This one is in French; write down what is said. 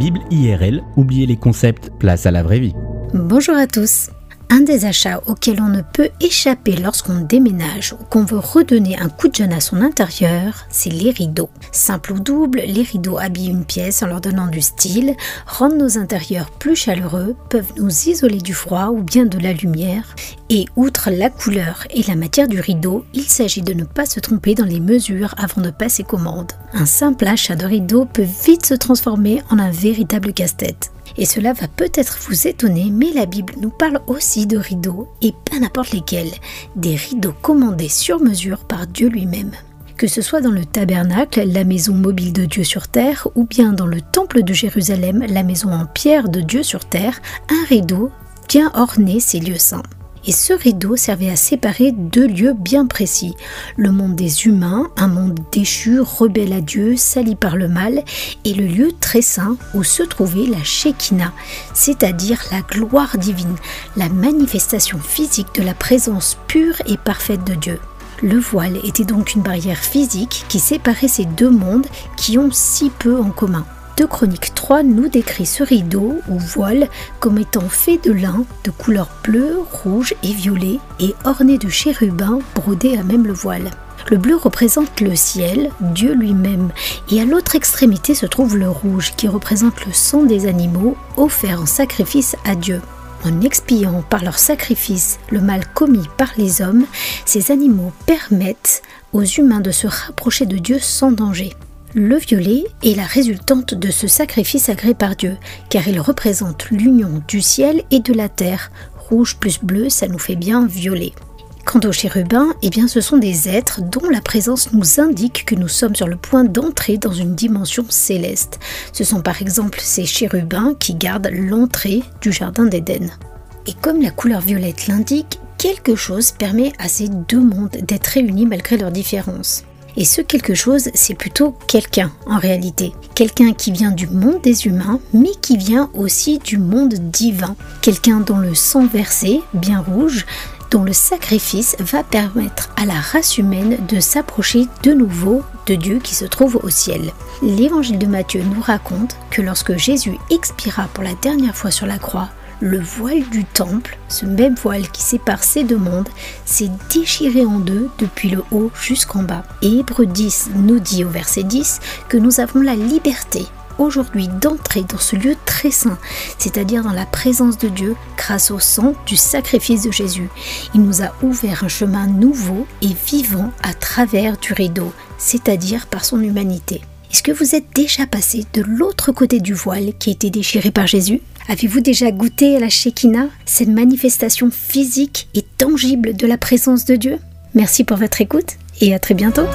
Bible IRL, oubliez les concepts, place à la vraie vie. Bonjour à tous. Un des achats auxquels on ne peut échapper lorsqu'on déménage ou qu'on veut redonner un coup de jeune à son intérieur, c'est les rideaux. Simple ou double, les rideaux habillent une pièce en leur donnant du style, rendent nos intérieurs plus chaleureux, peuvent nous isoler du froid ou bien de la lumière. Et outre la couleur et la matière du rideau, il s'agit de ne pas se tromper dans les mesures avant de passer commande. Un simple achat de rideau peut vite se transformer en un véritable casse-tête. Et cela va peut-être vous étonner, mais la Bible nous parle aussi de rideaux, et pas n'importe lesquels, des rideaux commandés sur mesure par Dieu lui-même. Que ce soit dans le tabernacle, la maison mobile de Dieu sur terre, ou bien dans le temple de Jérusalem, la maison en pierre de Dieu sur terre, un rideau vient orner ces lieux saints. Et ce rideau servait à séparer deux lieux bien précis. Le monde des humains, un monde déchu, rebelle à Dieu, sali par le mal, et le lieu très saint où se trouvait la Shekinah, c'est-à-dire la gloire divine, la manifestation physique de la présence pure et parfaite de Dieu. Le voile était donc une barrière physique qui séparait ces deux mondes qui ont si peu en commun. 2 Chroniques 3 nous décrit ce rideau ou voile comme étant fait de lin de couleur bleue, rouge et violet et orné de chérubins brodés à même le voile. Le bleu représente le ciel, Dieu lui-même, et à l'autre extrémité se trouve le rouge qui représente le sang des animaux offerts en sacrifice à Dieu. En expiant par leur sacrifice le mal commis par les hommes, ces animaux permettent aux humains de se rapprocher de Dieu sans danger. Le violet est la résultante de ce sacrifice agréé par Dieu, car il représente l'union du ciel et de la terre. Rouge plus bleu, ça nous fait bien violet. Quant aux chérubins, eh bien ce sont des êtres dont la présence nous indique que nous sommes sur le point d'entrer dans une dimension céleste. Ce sont par exemple ces chérubins qui gardent l'entrée du jardin d'Éden. Et comme la couleur violette l'indique, quelque chose permet à ces deux mondes d'être réunis malgré leurs différences. Et ce quelque chose, c'est plutôt quelqu'un en réalité. Quelqu'un qui vient du monde des humains, mais qui vient aussi du monde divin. Quelqu'un dont le sang versé, bien rouge, dont le sacrifice va permettre à la race humaine de s'approcher de nouveau de Dieu qui se trouve au ciel. L'évangile de Matthieu nous raconte que lorsque Jésus expira pour la dernière fois sur la croix, le voile du temple, ce même voile qui sépare ces deux mondes, s'est déchiré en deux depuis le haut jusqu'en bas. Et Hébreu 10 nous dit au verset 10 que nous avons la liberté aujourd'hui d'entrer dans ce lieu très saint, c'est-à-dire dans la présence de Dieu grâce au sang du sacrifice de Jésus. Il nous a ouvert un chemin nouveau et vivant à travers du rideau, c'est-à-dire par son humanité. Est-ce que vous êtes déjà passé de l'autre côté du voile qui a été déchiré par Jésus Avez-vous déjà goûté à la Shekinah, cette manifestation physique et tangible de la présence de Dieu? Merci pour votre écoute et à très bientôt